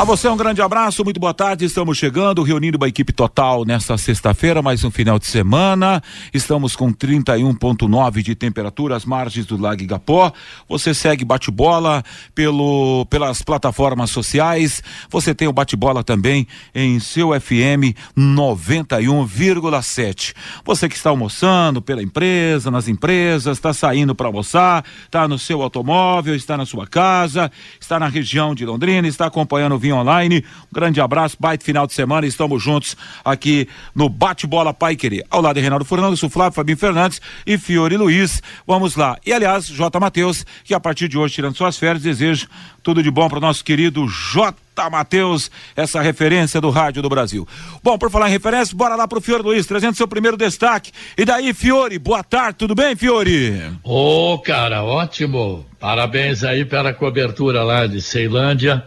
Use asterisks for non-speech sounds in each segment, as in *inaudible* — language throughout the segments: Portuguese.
A você um grande abraço, muito boa tarde. Estamos chegando, reunindo a equipe total nesta sexta-feira, mais um final de semana. Estamos com 31,9 de temperatura às margens do Lago Igapó. Você segue bate-bola pelo pelas plataformas sociais. Você tem o bate-bola também em seu FM 91,7. Você que está almoçando pela empresa, nas empresas, está saindo para almoçar, está no seu automóvel, está na sua casa, está na região de Londrina, está acompanhando o Vinho Online. Um grande abraço, baita final de semana. Estamos juntos aqui no Bate-Bola Pai Querer. Ao lado de Reinaldo Fernandes, o Flávio Fabinho Fernandes e Fiore Luiz. Vamos lá. E aliás, J. Matheus, que a partir de hoje, tirando suas férias, desejo tudo de bom para o nosso querido J. Matheus, essa referência do rádio do Brasil. Bom, por falar em referência, bora lá pro Fiore Luiz, trazendo seu primeiro destaque. E daí, Fiore, boa tarde, tudo bem, Fiore? Ô, oh, cara, ótimo. Parabéns aí pela cobertura lá de Ceilândia.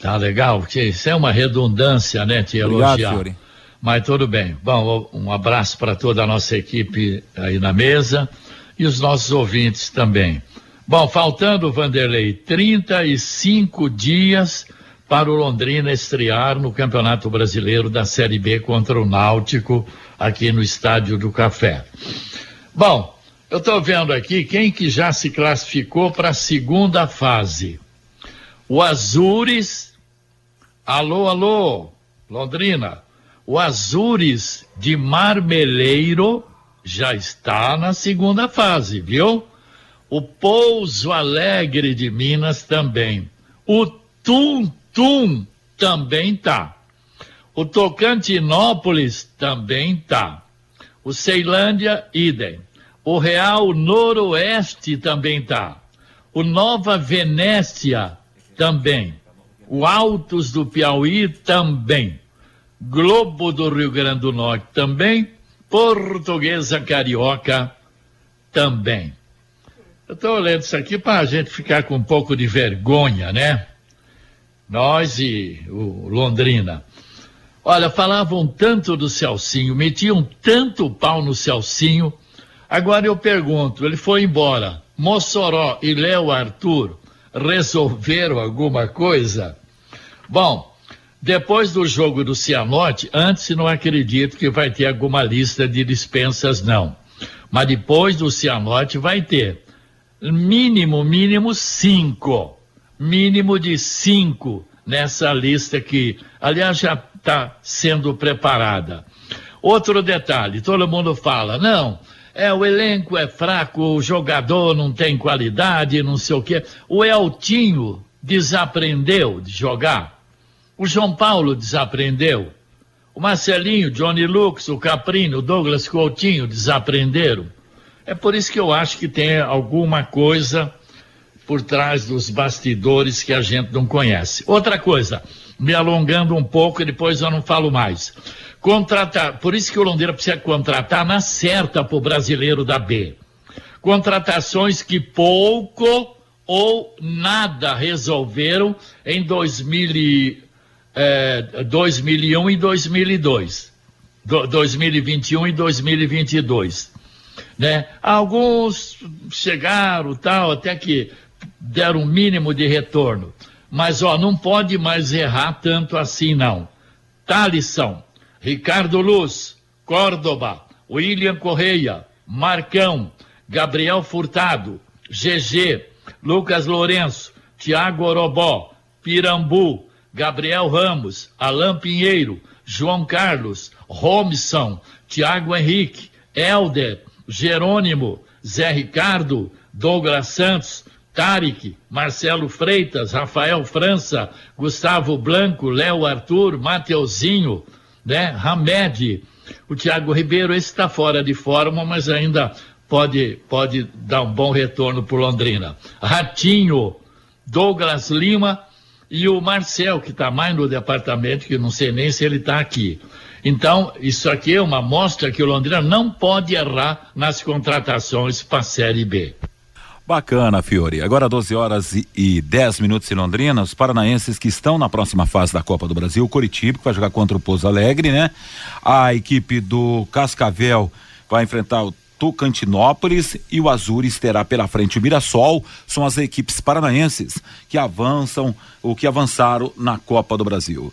Tá legal, porque isso é uma redundância, né, te Obrigado, elogiar. Fiore. Mas tudo bem. Bom, um abraço para toda a nossa equipe aí na mesa e os nossos ouvintes também. Bom, faltando, Vanderlei, 35 dias para o Londrina estrear no Campeonato Brasileiro da Série B contra o Náutico, aqui no Estádio do Café. Bom, eu estou vendo aqui quem que já se classificou para a segunda fase. O Azures, alô, alô, Londrina, o Azures de Marmeleiro já está na segunda fase, viu? O Pouso Alegre de Minas também. O Tum Tum também tá. O Tocantinópolis também tá. O Ceilândia, idem. O Real Noroeste também tá. O Nova Venécia também. O Altos do Piauí também. Globo do Rio Grande do Norte também. Portuguesa Carioca também. Eu estou olhando isso aqui para a gente ficar com um pouco de vergonha, né? Nós e o Londrina. Olha, falavam tanto do Celcinho, metiam tanto pau no Celcinho. Agora eu pergunto, ele foi embora. Mossoró e Léo Arthur resolveram alguma coisa? Bom, depois do jogo do Cianorte, antes não acredito que vai ter alguma lista de dispensas, não. Mas depois do Cianorte vai ter. Mínimo, mínimo cinco. Mínimo de cinco nessa lista que, aliás, já está sendo preparada. Outro detalhe, todo mundo fala, não, é o elenco é fraco, o jogador não tem qualidade, não sei o quê. O Eltinho desaprendeu de jogar. O João Paulo desaprendeu. O Marcelinho, Johnny Lux, o Caprino, o Douglas Coutinho desaprenderam. É por isso que eu acho que tem alguma coisa por trás dos bastidores que a gente não conhece. Outra coisa, me alongando um pouco e depois eu não falo mais. Contratar, por isso que o Londrina precisa contratar na certa para o brasileiro da B. Contratações que pouco ou nada resolveram em 2000 eh, 2001 e 2002. Do, 2021 e 2022. Né? Alguns chegaram tal, até que deram um mínimo de retorno. Mas, ó, não pode mais errar tanto assim, não. Talisson, Ricardo Luz, Córdoba, William Correia, Marcão, Gabriel Furtado, GG, Lucas Lourenço, Tiago Orobó, Pirambu, Gabriel Ramos, Alain Pinheiro, João Carlos, Romson, Tiago Henrique, Helder, Jerônimo, Zé Ricardo, Douglas Santos, Tarek, Marcelo Freitas, Rafael França, Gustavo Blanco, Léo Arthur, Mateuzinho, né? Hamed, o Thiago Ribeiro, esse está fora de forma, mas ainda pode, pode dar um bom retorno para Londrina. Ratinho, Douglas Lima e o Marcel, que está mais no departamento, que não sei nem se ele está aqui. Então, isso aqui é uma mostra que o Londrina não pode errar nas contratações para a Série B. Bacana, Fiore. Agora 12 horas e, e 10 minutos em Londrina. Os paranaenses que estão na próxima fase da Copa do Brasil, o Coritiba, que vai jogar contra o Pouso Alegre, né? A equipe do Cascavel vai enfrentar o Tocantinópolis e o Azures terá pela frente o Mirassol. São as equipes paranaenses que avançam ou que avançaram na Copa do Brasil.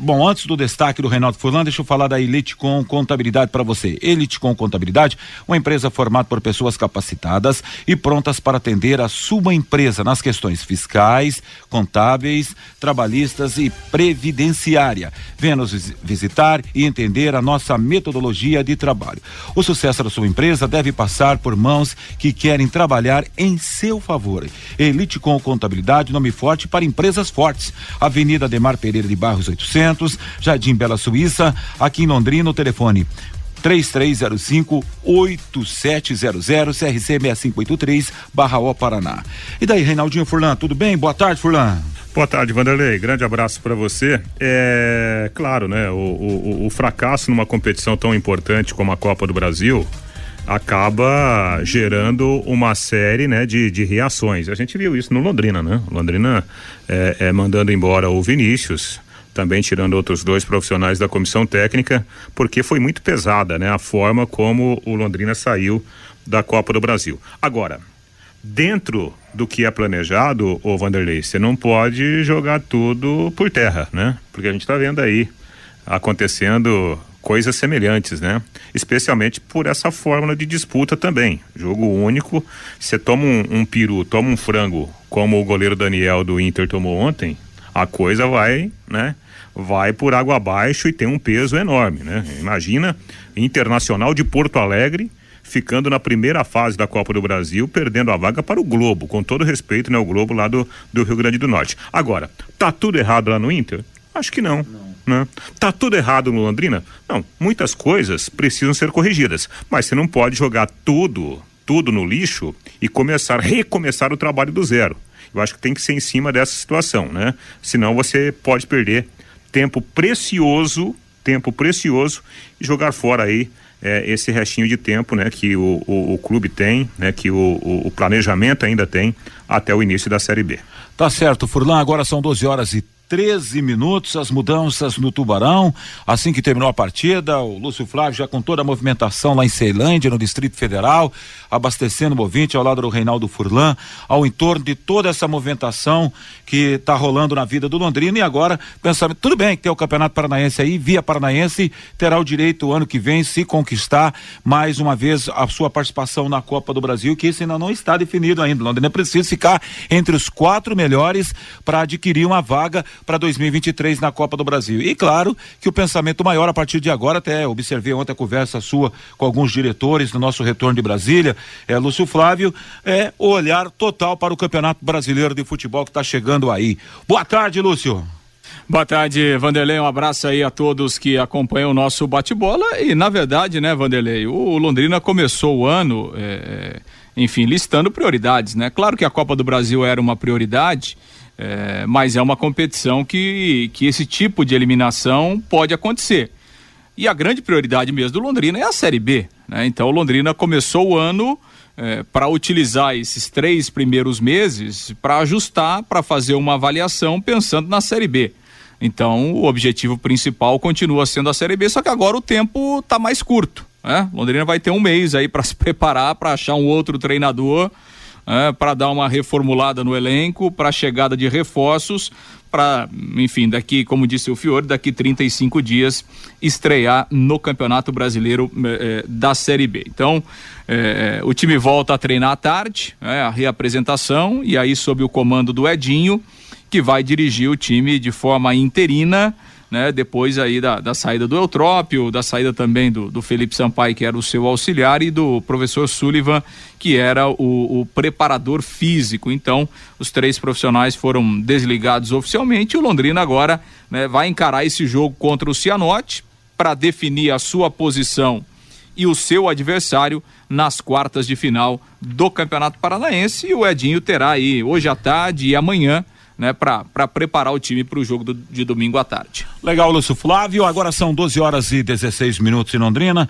Bom, antes do destaque do Reinaldo Furlan, deixa eu falar da Eliticom Contabilidade para você. Eliticom Contabilidade, uma empresa formada por pessoas capacitadas e prontas para atender a sua empresa nas questões fiscais, contábeis, trabalhistas e previdenciária. Venha nos visitar e entender a nossa metodologia de trabalho. O sucesso da sua empresa deve passar por mãos que querem trabalhar em seu favor. Elite com Contabilidade, nome forte para empresas fortes. Avenida Demar Pereira de Barros 800, Jardim Bela Suíça, aqui em Londrina, o telefone 3305 8700 CRC 6583 Barra O Paraná. E daí, Reinaldinho Furlan, tudo bem? Boa tarde, Furlan. Boa tarde, Vanderlei. Grande abraço para você. É claro, né? O, o, o, fracasso numa competição tão importante como a Copa do Brasil acaba gerando uma série né, de, de reações. A gente viu isso no Londrina, né? Londrina é, é, mandando embora o Vinícius, também tirando outros dois profissionais da comissão técnica, porque foi muito pesada né, a forma como o Londrina saiu da Copa do Brasil. Agora, dentro do que é planejado, o Vanderlei, você não pode jogar tudo por terra, né? Porque a gente está vendo aí acontecendo coisas semelhantes, né? Especialmente por essa fórmula de disputa também. Jogo único, você toma um, um peru, toma um frango, como o goleiro Daniel do Inter tomou ontem, a coisa vai, né? Vai por água abaixo e tem um peso enorme, né? Imagina Internacional de Porto Alegre ficando na primeira fase da Copa do Brasil, perdendo a vaga para o Globo, com todo respeito, né? O Globo lá do, do Rio Grande do Norte. Agora, tá tudo errado lá no Inter? Acho que não. não. Né? Tá tudo errado no Londrina? Não, muitas coisas precisam ser corrigidas, mas você não pode jogar tudo, tudo no lixo e começar, recomeçar o trabalho do zero. Eu acho que tem que ser em cima dessa situação, né? Senão você pode perder tempo precioso, tempo precioso e jogar fora aí é, esse restinho de tempo, né? Que o, o, o clube tem, né? Que o, o, planejamento ainda tem até o início da Série B. Tá certo, Furlan, agora são 12 horas e 13 minutos, as mudanças no Tubarão. Assim que terminou a partida, o Lúcio Flávio já com toda a movimentação lá em Ceilândia, no Distrito Federal, abastecendo o ouvinte ao lado do Reinaldo Furlan, ao entorno de toda essa movimentação que está rolando na vida do Londrina. E agora, pensamento, tudo bem que tem o Campeonato Paranaense aí, via Paranaense, terá o direito o ano que vem, se conquistar mais uma vez a sua participação na Copa do Brasil, que isso ainda não está definido ainda. Londrina precisa ficar entre os quatro melhores para adquirir uma vaga para 2023 na Copa do Brasil. E claro que o pensamento maior a partir de agora, até observei ontem a conversa sua com alguns diretores do nosso retorno de Brasília, é, Lúcio Flávio, é o olhar total para o Campeonato Brasileiro de Futebol que está chegando aí. Boa tarde, Lúcio. Boa tarde, Vanderlei. Um abraço aí a todos que acompanham o nosso bate-bola. E, na verdade, né, Vanderlei, o Londrina começou o ano, é, enfim, listando prioridades, né? Claro que a Copa do Brasil era uma prioridade, é, mas é uma competição que, que esse tipo de eliminação pode acontecer. E a grande prioridade mesmo do Londrina é a Série B. Né? Então o Londrina começou o ano é, para utilizar esses três primeiros meses para ajustar, para fazer uma avaliação pensando na Série B. Então o objetivo principal continua sendo a Série B, só que agora o tempo está mais curto. Né? Londrina vai ter um mês aí para se preparar, para achar um outro treinador é, para dar uma reformulada no elenco, para chegada de reforços, para, enfim, daqui, como disse o Fiore, daqui 35 dias estrear no Campeonato Brasileiro eh, da Série B. Então, eh, o time volta a treinar à tarde, é, a reapresentação, e aí sob o comando do Edinho, que vai dirigir o time de forma interina né? Depois aí da, da saída do Eutrópio, da saída também do, do Felipe Sampaio, que era o seu auxiliar, e do professor Sullivan, que era o, o preparador físico. Então, os três profissionais foram desligados oficialmente. E o Londrina agora né, vai encarar esse jogo contra o Cianorte para definir a sua posição e o seu adversário nas quartas de final do Campeonato Paranaense. E o Edinho terá aí hoje à tarde e amanhã né, para preparar o time para o jogo do, de domingo à tarde. Legal, Lúcio Flávio. Agora são 12 horas e 16 minutos em Londrina.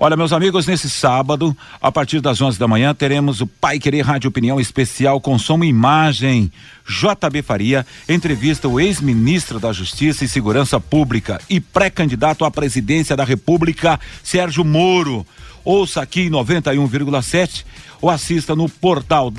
Olha, meus amigos, nesse sábado, a partir das 11 da manhã, teremos o Pai Querer Rádio Opinião Especial com som e imagem. JB Faria entrevista o ex-ministro da Justiça e Segurança Pública e pré-candidato à presidência da República, Sérgio Moro. Ouça aqui em 91,7 ou assista no portal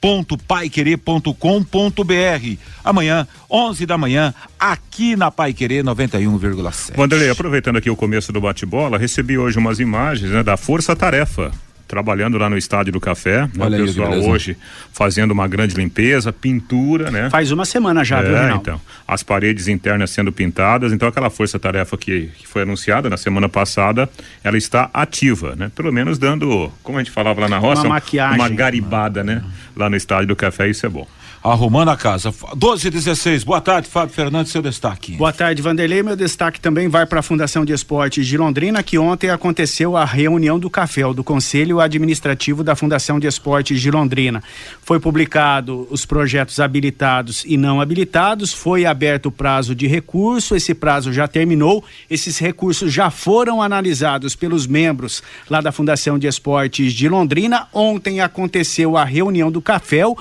www.paiquerer.com.br. Amanhã, 11 da manhã, aqui na Pai Querer 91,7. Wanderlei, aproveitando aqui o começo do bate-bola, recebi hoje umas imagens né, da Força Tarefa trabalhando lá no Estádio do Café, né? o pessoal hoje fazendo uma grande limpeza, pintura, né? Faz uma semana já, é, viu, então. As paredes internas sendo pintadas, então aquela força-tarefa que, que foi anunciada na semana passada, ela está ativa, né? Pelo menos dando, como a gente falava lá na roça, uma, maquiagem, uma garibada, né? Lá no Estádio do Café, isso é bom arrumando a casa. 12 e 16. Boa tarde, Fábio Fernandes, seu destaque. Boa tarde, Vanderlei. Meu destaque também vai para a Fundação de Esportes de Londrina, que ontem aconteceu a reunião do CAFEL, do Conselho Administrativo da Fundação de Esportes de Londrina. Foi publicado os projetos habilitados e não habilitados, foi aberto o prazo de recurso, esse prazo já terminou, esses recursos já foram analisados pelos membros lá da Fundação de Esportes de Londrina. Ontem aconteceu a reunião do CAFEL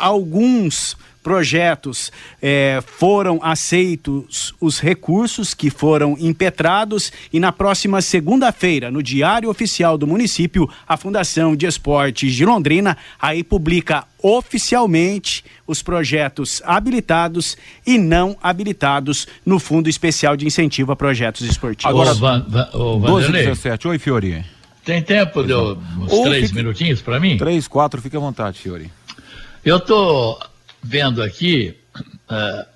alguns projetos eh, foram aceitos os recursos que foram impetrados e na próxima segunda-feira, no Diário Oficial do Município, a Fundação de Esportes de Londrina aí publica oficialmente os projetos habilitados e não habilitados no Fundo Especial de Incentivo a Projetos Esportivos. Agora, Van, Van, 12 17. Oi, Fiori. Tem tempo de uns três fica... minutinhos para mim? Três, quatro, fica à vontade, Fiori. Eu estou vendo aqui uh,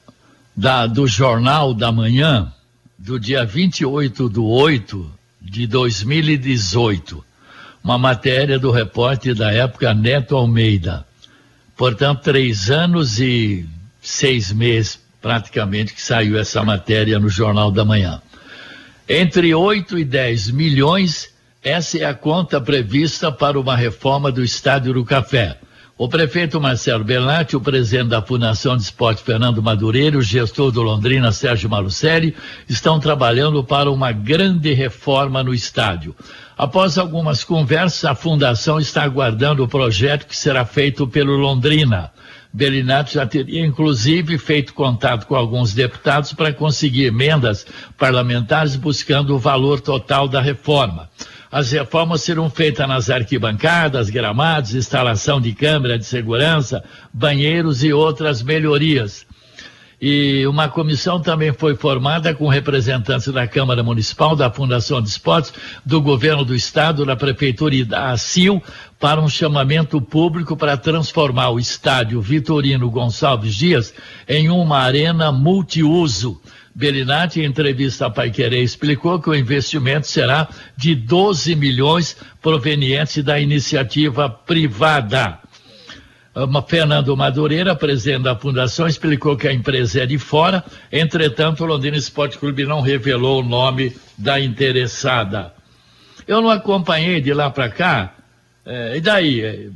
da, do Jornal da Manhã, do dia 28 de 8 de 2018, uma matéria do repórter da época Neto Almeida. Portanto, três anos e seis meses, praticamente, que saiu essa matéria no Jornal da Manhã. Entre 8 e 10 milhões, essa é a conta prevista para uma reforma do Estádio do Café. O prefeito Marcelo Bernatti, o presidente da Fundação de Esporte Fernando Madureira, o gestor do Londrina Sérgio Malucelli, estão trabalhando para uma grande reforma no estádio. Após algumas conversas, a fundação está aguardando o projeto que será feito pelo Londrina. Belinato já teria, inclusive, feito contato com alguns deputados para conseguir emendas parlamentares buscando o valor total da reforma. As reformas serão feitas nas arquibancadas, gramados, instalação de câmera de segurança, banheiros e outras melhorias. E uma comissão também foi formada com representantes da Câmara Municipal, da Fundação de Esportes, do Governo do Estado, da Prefeitura e da ACIL, para um chamamento público para transformar o estádio Vitorino Gonçalves Dias em uma arena multiuso Belinati, em entrevista à Querer, explicou que o investimento será de 12 milhões provenientes da iniciativa privada. Fernando Madureira, presidente da fundação, explicou que a empresa é de fora, entretanto, o Londrina Esporte Clube não revelou o nome da interessada. Eu não acompanhei de lá para cá, é, e daí?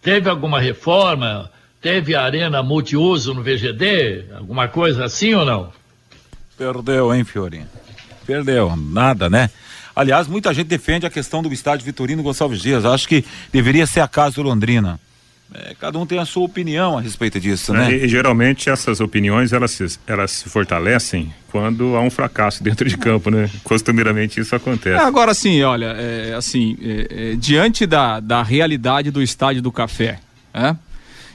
Teve alguma reforma? Teve arena multiuso no VGD? Alguma coisa assim ou não? Perdeu, hein, Fiorinho? Perdeu, nada, né? Aliás, muita gente defende a questão do estádio Vitorino Gonçalves Dias. Acho que deveria ser a casa do Londrina. É, cada um tem a sua opinião a respeito disso, né? E, e, geralmente essas opiniões elas se, elas se fortalecem quando há um fracasso *laughs* dentro de campo, né? Costumeiramente isso acontece. É, agora sim, olha, é, assim, é, é, diante da, da realidade do estádio do café, né?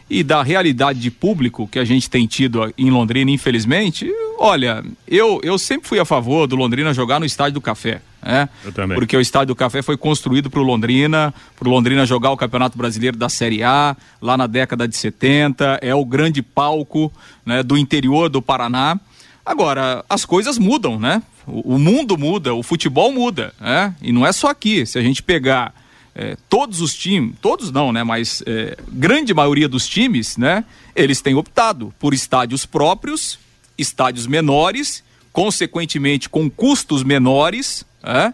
e da realidade de público que a gente tem tido em Londrina, infelizmente, olha, eu, eu sempre fui a favor do Londrina jogar no Estádio do Café. Né? Eu também. Porque o Estádio do Café foi construído para o Londrina, para o Londrina jogar o Campeonato Brasileiro da Série A, lá na década de 70, é o grande palco né, do interior do Paraná. Agora, as coisas mudam, né? O, o mundo muda, o futebol muda, né? E não é só aqui. Se a gente pegar é, todos os times, todos não, né? Mas é, grande maioria dos times, né? Eles têm optado por estádios próprios, estádios menores, consequentemente com custos menores. É?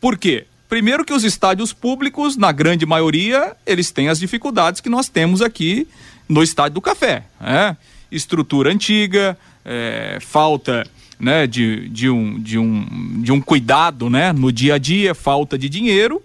Por quê? Primeiro que os estádios públicos, na grande maioria, eles têm as dificuldades que nós temos aqui no Estádio do Café. É? Estrutura antiga, é, falta né, de, de, um, de, um, de um cuidado né, no dia a dia, falta de dinheiro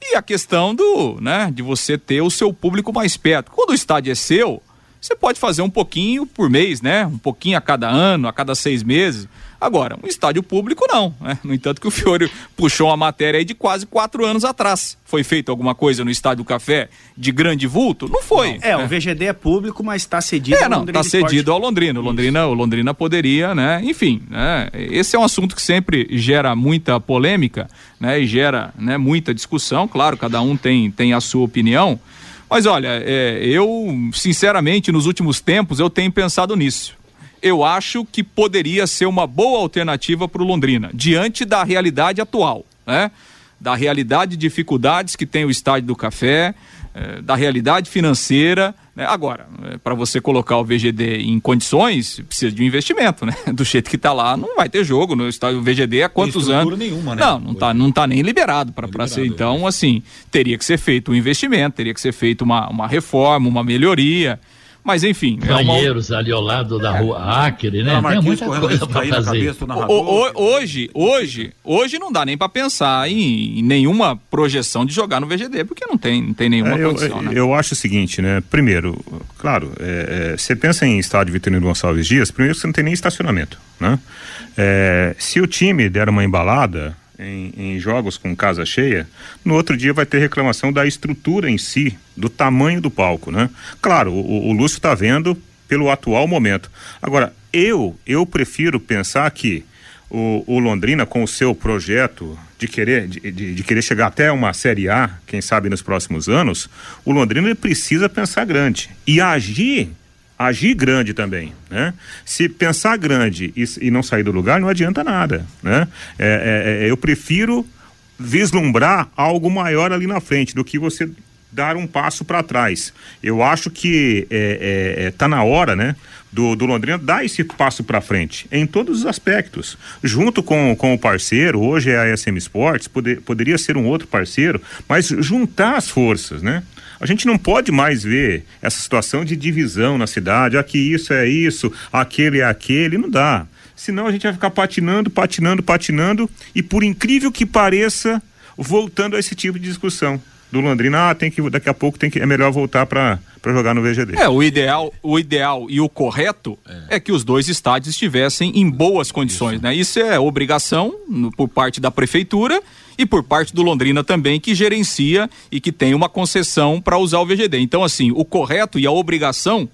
e a questão do, né, de você ter o seu público mais perto. Quando o estádio é seu, você pode fazer um pouquinho por mês, né? Um pouquinho a cada ano, a cada seis meses. Agora, um estádio público não, né? No entanto que o Fiore puxou uma matéria aí de quase quatro anos atrás. Foi feita alguma coisa no Estádio Café de grande vulto? Não foi. É, né? o VGD é público, mas está cedido é, ao não, Londrina. Está cedido ao Londrina. O Londrina, o Londrina poderia, né? Enfim, né? esse é um assunto que sempre gera muita polêmica, né? E gera né, muita discussão. Claro, cada um tem, tem a sua opinião. Mas olha, é, eu, sinceramente, nos últimos tempos, eu tenho pensado nisso eu acho que poderia ser uma boa alternativa para o Londrina, diante da realidade atual, né? Da realidade de dificuldades que tem o estádio do café, eh, da realidade financeira. Né? Agora, para você colocar o VGD em condições, precisa de um investimento, né? *laughs* Do jeito que está lá, não vai ter jogo no estádio. O VGD há quantos anos? Nenhuma, né? Não, não está não tá nem liberado para ser. Então, é. assim, teria que ser feito um investimento, teria que ser feito uma, uma reforma, uma melhoria. Mas enfim. Banheiros é uma... ali ao lado da rua Acre, né? Tem muita coisa para fazer. O, o, hoje, hoje, hoje não dá nem para pensar em, em, nenhuma projeção de jogar no VGD, porque não tem, não tem nenhuma é, condição. Eu, né? eu acho o seguinte, né? Primeiro, claro, é, é, você pensa em estádio Vitorino Gonçalves Dias, primeiro você não tem nem estacionamento, né? É, se o time der uma embalada, em, em, jogos com casa cheia, no outro dia vai ter reclamação da estrutura em si, do tamanho do palco, né? Claro, o, o Lúcio está vendo pelo atual momento. Agora, eu, eu prefiro pensar que o, o Londrina, com o seu projeto de querer, de, de, de, querer chegar até uma Série A, quem sabe nos próximos anos, o Londrina precisa pensar grande e agir agir grande também, né? Se pensar grande e, e não sair do lugar, não adianta nada, né? É, é, é, eu prefiro vislumbrar algo maior ali na frente do que você dar um passo para trás. Eu acho que é, é, é, tá na hora, né? Do, do Londrina dar esse passo para frente em todos os aspectos, junto com, com o parceiro. Hoje é a SM Sports, poder, poderia ser um outro parceiro, mas juntar as forças, né? A gente não pode mais ver essa situação de divisão na cidade, aqui isso é isso, aquele é aquele, não dá. Senão a gente vai ficar patinando, patinando, patinando e por incrível que pareça, voltando a esse tipo de discussão do Londrina, ah, tem que daqui a pouco tem que é melhor voltar para jogar no VGD. É, o ideal, o ideal e o correto é, é que os dois estádios estivessem em boas condições, Isso. né? Isso é obrigação no, por parte da prefeitura e por parte do Londrina também, que gerencia e que tem uma concessão para usar o VGD. Então, assim, o correto e a obrigação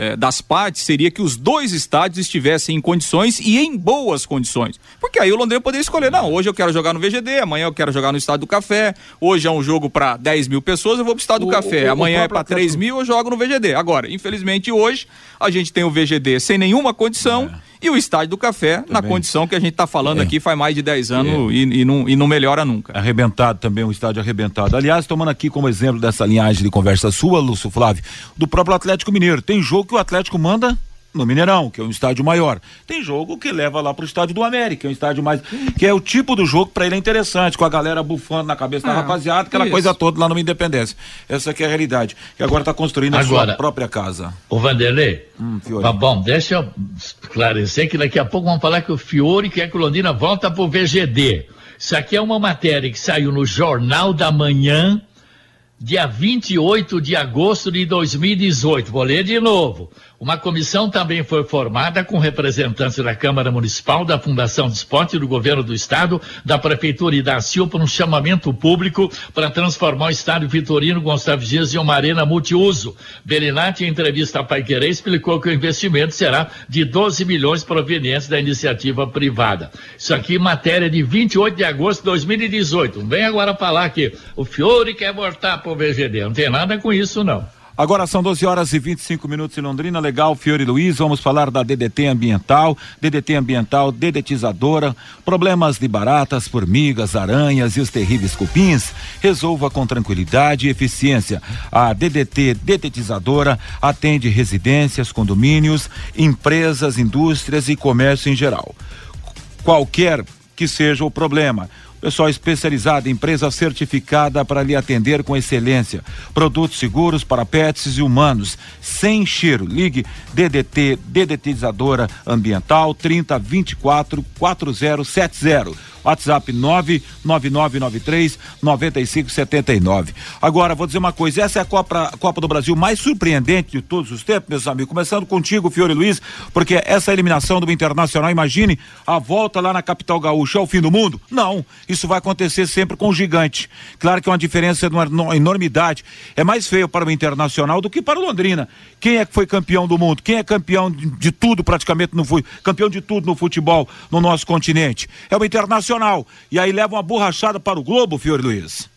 eh, das partes seria que os dois estádios estivessem em condições e em boas condições. Porque aí o Londrina poderia escolher, não, hoje eu quero jogar no VGD, amanhã eu quero jogar no Estádio do Café, hoje é um jogo para 10 mil pessoas, eu vou pro Estádio do Café, o, amanhã é para 3 mil, eu jogo no VGD. Agora, infelizmente hoje, a gente tem o VGD sem nenhuma condição. É e o Estádio do Café, também. na condição que a gente está falando é. aqui faz mais de 10 anos é. e, e, não, e não melhora nunca. Arrebentado também, um estádio arrebentado. Aliás, tomando aqui como exemplo dessa linhagem de conversa sua, Lúcio Flávio, do próprio Atlético Mineiro. Tem jogo que o Atlético manda no Mineirão, que é um estádio maior. Tem jogo que leva lá pro estádio do América, que é um estádio mais. que é o tipo do jogo para ele é interessante, com a galera bufando na cabeça da ah, rapaziada, aquela isso. coisa toda lá no Independência. Essa aqui é a realidade. Que agora tá construindo agora, a sua própria casa. O Vanderlei. Hum, tá bom, deixa eu esclarecer que daqui a pouco vamos falar que o Fiore quer que o Londrina volta pro VGD. Isso aqui é uma matéria que saiu no Jornal da Manhã dia 28 de agosto de 2018. Vou ler de novo. Uma comissão também foi formada com representantes da Câmara Municipal, da Fundação de Esporte, do Governo do Estado, da Prefeitura e da CIL para um chamamento público para transformar o Estádio Vitorino Gonçalves Dias em uma arena multiuso. Belinati, em entrevista a Paiquerê, explicou que o investimento será de 12 milhões provenientes da iniciativa privada. Isso aqui, matéria de 28 de agosto de 2018. Vem agora falar que o Fiore quer voltar para o VGD. Não tem nada com isso, não. Agora são 12 horas e 25 minutos em Londrina. Legal, Fiore Luiz. Vamos falar da DDT ambiental. DDT ambiental, dedetizadora. Problemas de baratas, formigas, aranhas e os terríveis cupins. Resolva com tranquilidade e eficiência. A DDT dedetizadora atende residências, condomínios, empresas, indústrias e comércio em geral. Qualquer que seja o problema Pessoal especializado, empresa certificada para lhe atender com excelência. Produtos seguros para pets e humanos, sem cheiro. Ligue DDT, dedetizadora ambiental 3024 4070. WhatsApp 99993 9579. Agora, vou dizer uma coisa: essa é a Copa, Copa do Brasil mais surpreendente de todos os tempos, meus amigos. Começando contigo, Fiore Luiz, porque essa eliminação do Internacional, imagine a volta lá na capital gaúcha ao fim do mundo? Não, isso vai acontecer sempre com o gigante. Claro que é uma diferença de uma enormidade. É mais feio para o Internacional do que para o Londrina. Quem é que foi campeão do mundo? Quem é campeão de, de tudo praticamente no campeão de tudo no futebol no nosso continente? É o Internacional. E aí leva uma borrachada para o Globo, Fiore Luiz.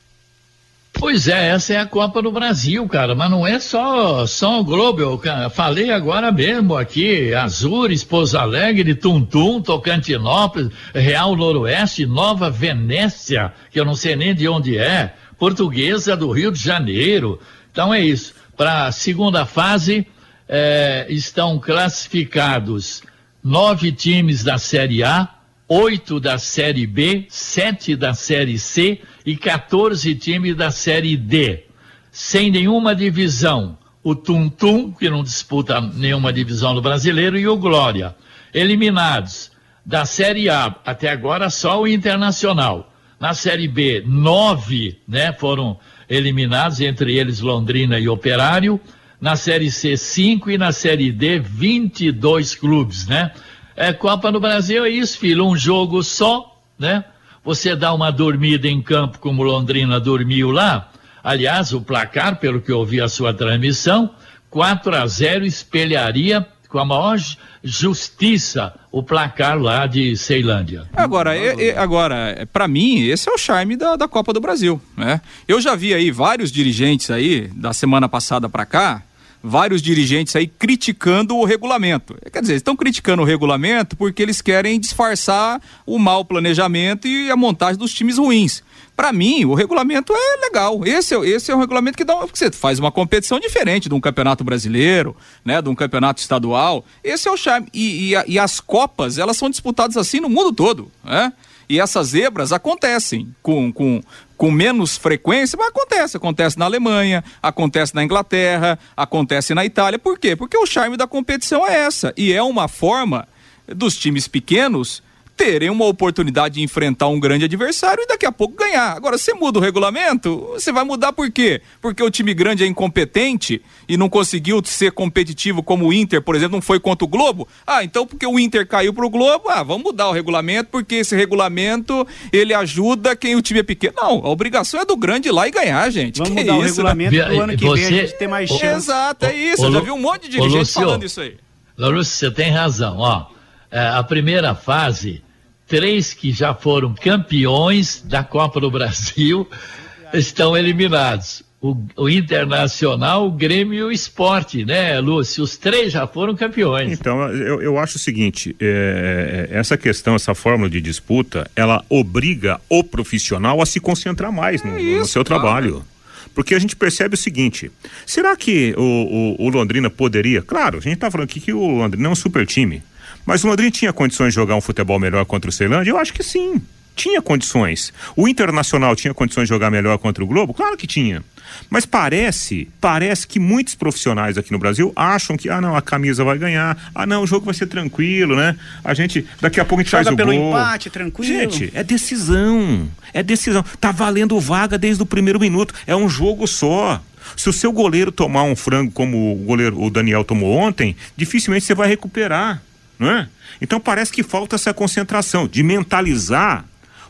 Pois é, essa é a Copa do Brasil, cara, mas não é só, só o Globo, eu falei agora mesmo aqui, Azures, Pouso Alegre, Tuntum, Tocantinópolis, Real Noroeste, Nova Venécia, que eu não sei nem de onde é, Portuguesa do Rio de Janeiro, então é isso. Para a segunda fase, eh, estão classificados nove times da Série A, oito da Série B, sete da Série C e 14 times da Série D. Sem nenhuma divisão. O Tum Tum, que não disputa nenhuma divisão do brasileiro, e o Glória. Eliminados da Série A, até agora só o Internacional. Na Série B, nove né, foram eliminados, entre eles Londrina e Operário. Na Série C, cinco e na Série D, 22 clubes, né? É, Copa no Brasil é isso, filho, um jogo só, né? Você dá uma dormida em campo como Londrina dormiu lá. Aliás, o placar, pelo que eu ouvi a sua transmissão, 4 a 0 espelharia com a maior justiça o placar lá de Ceilândia. Agora, é, é, agora, para mim, esse é o charme da, da Copa do Brasil, né? Eu já vi aí vários dirigentes aí da semana passada para cá vários dirigentes aí criticando o regulamento. Quer dizer, estão criticando o regulamento porque eles querem disfarçar o mau planejamento e a montagem dos times ruins. Para mim, o regulamento é legal. Esse, é, esse é um regulamento que dá, você faz uma competição diferente de um campeonato brasileiro, né, de um campeonato estadual. Esse é o charme. E, e, e as copas, elas são disputadas assim no mundo todo, né? E essas zebras acontecem com, com, com menos frequência, mas acontece. Acontece na Alemanha, acontece na Inglaterra, acontece na Itália. Por quê? Porque o charme da competição é essa. E é uma forma dos times pequenos terem uma oportunidade de enfrentar um grande adversário e daqui a pouco ganhar. Agora, você muda o regulamento, você vai mudar por quê? Porque o time grande é incompetente e não conseguiu ser competitivo como o Inter, por exemplo, não foi contra o Globo? Ah, então porque o Inter caiu pro Globo, ah, vamos mudar o regulamento, porque esse regulamento, ele ajuda quem o time é pequeno. Não, a obrigação é do grande ir lá e ganhar, gente. Vamos que mudar isso, o regulamento né? pro ano que você... vem a gente ter mais chance. Exato, é isso. Eu já vi um monte de dirigentes falando isso aí. Lúcio, você tem razão, ó. É, a primeira fase três que já foram campeões da Copa do Brasil *laughs* estão eliminados. O, o, Internacional, o Grêmio e o Esporte, né, Lúcio? Os três já foram campeões. Então, eu, eu acho o seguinte: é, é essa questão, essa fórmula de disputa, ela obriga o profissional a se concentrar mais no, é isso, no seu trabalho. Porque a gente percebe o seguinte: será que o, o, o Londrina poderia? Claro, a gente está falando aqui que o Londrina é um super time. Mas o Londrina tinha condições de jogar um futebol melhor contra o Ceilândia? Eu acho que sim. Tinha condições. O Internacional tinha condições de jogar melhor contra o Globo? Claro que tinha. Mas parece, parece que muitos profissionais aqui no Brasil acham que, ah, não, a camisa vai ganhar, ah, não, o jogo vai ser tranquilo, né? A gente, daqui a pouco a gente Joga faz o pelo gol. empate, tranquilo. Gente, é decisão. É decisão. Tá valendo vaga desde o primeiro minuto. É um jogo só. Se o seu goleiro tomar um frango como o goleiro o Daniel tomou ontem, dificilmente você vai recuperar é? Então parece que falta essa concentração de mentalizar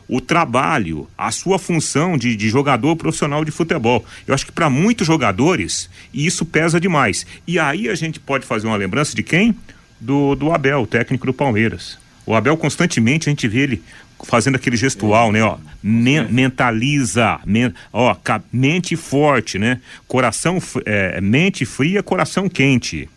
o trabalho, a sua função de, de jogador profissional de futebol. Eu acho que para muitos jogadores isso pesa demais. E aí a gente pode fazer uma lembrança de quem? Do, do Abel, técnico do Palmeiras. O Abel constantemente a gente vê ele fazendo aquele gestual, né, ó, men mentaliza, men ó, mente forte, né, coração, é, mente fria, coração quente.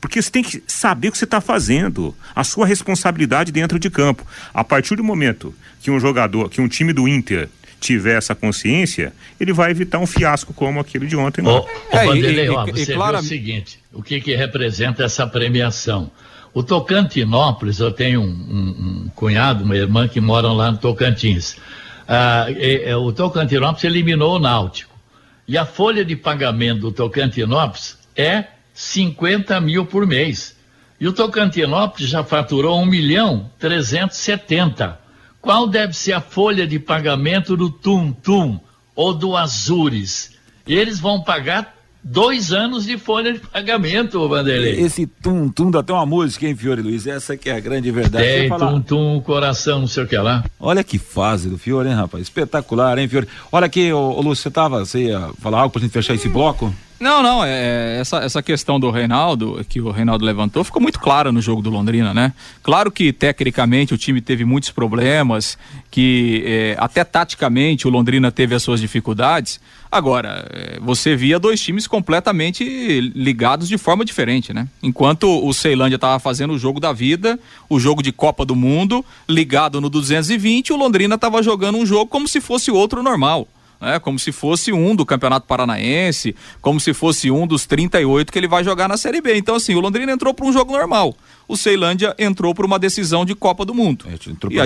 Porque você tem que saber o que você está fazendo, a sua responsabilidade dentro de campo. A partir do momento que um jogador, que um time do Inter tiver essa consciência, ele vai evitar um fiasco como aquele de ontem. Ô, ô, é, Vanderlei, e, ó, e, você e, claro... o seguinte, o que, que representa essa premiação? O Tocantinópolis, eu tenho um, um, um, cunhado, uma irmã que moram lá no Tocantins. Ah, e, e, o Tocantinópolis eliminou o Náutico. E a folha de pagamento do Tocantinópolis é 50 mil por mês. E o Tocantinópolis já faturou 1 milhão 370. Qual deve ser a folha de pagamento do Tum Tum ou do Azures? Eles vão pagar dois anos de folha de pagamento, Vanderlei. Esse tum tum dá até uma música, hein, Fiore Luiz? Essa que é a grande verdade. Tem tum tum, coração, não sei o que lá. Olha que fase do Fiore, hein, rapaz? Espetacular, hein, Fiore? Olha aqui, ô, ô Lúcio, você tava, você ia falar algo pra gente fechar esse bloco? Não, não, é, essa, essa questão do Reinaldo, que o Reinaldo levantou, ficou muito clara no jogo do Londrina, né? Claro que tecnicamente o time teve muitos problemas, que é, até taticamente o Londrina teve as suas dificuldades. Agora, é, você via dois times completamente ligados de forma diferente, né? Enquanto o Ceilândia estava fazendo o jogo da vida, o jogo de Copa do Mundo, ligado no 220, o Londrina estava jogando um jogo como se fosse outro normal né? Como se fosse um do Campeonato Paranaense, como se fosse um dos 38 que ele vai jogar na Série B. Então, assim, o Londrina entrou para um jogo normal. O Ceilândia entrou para uma decisão de Copa do Mundo. É, e, a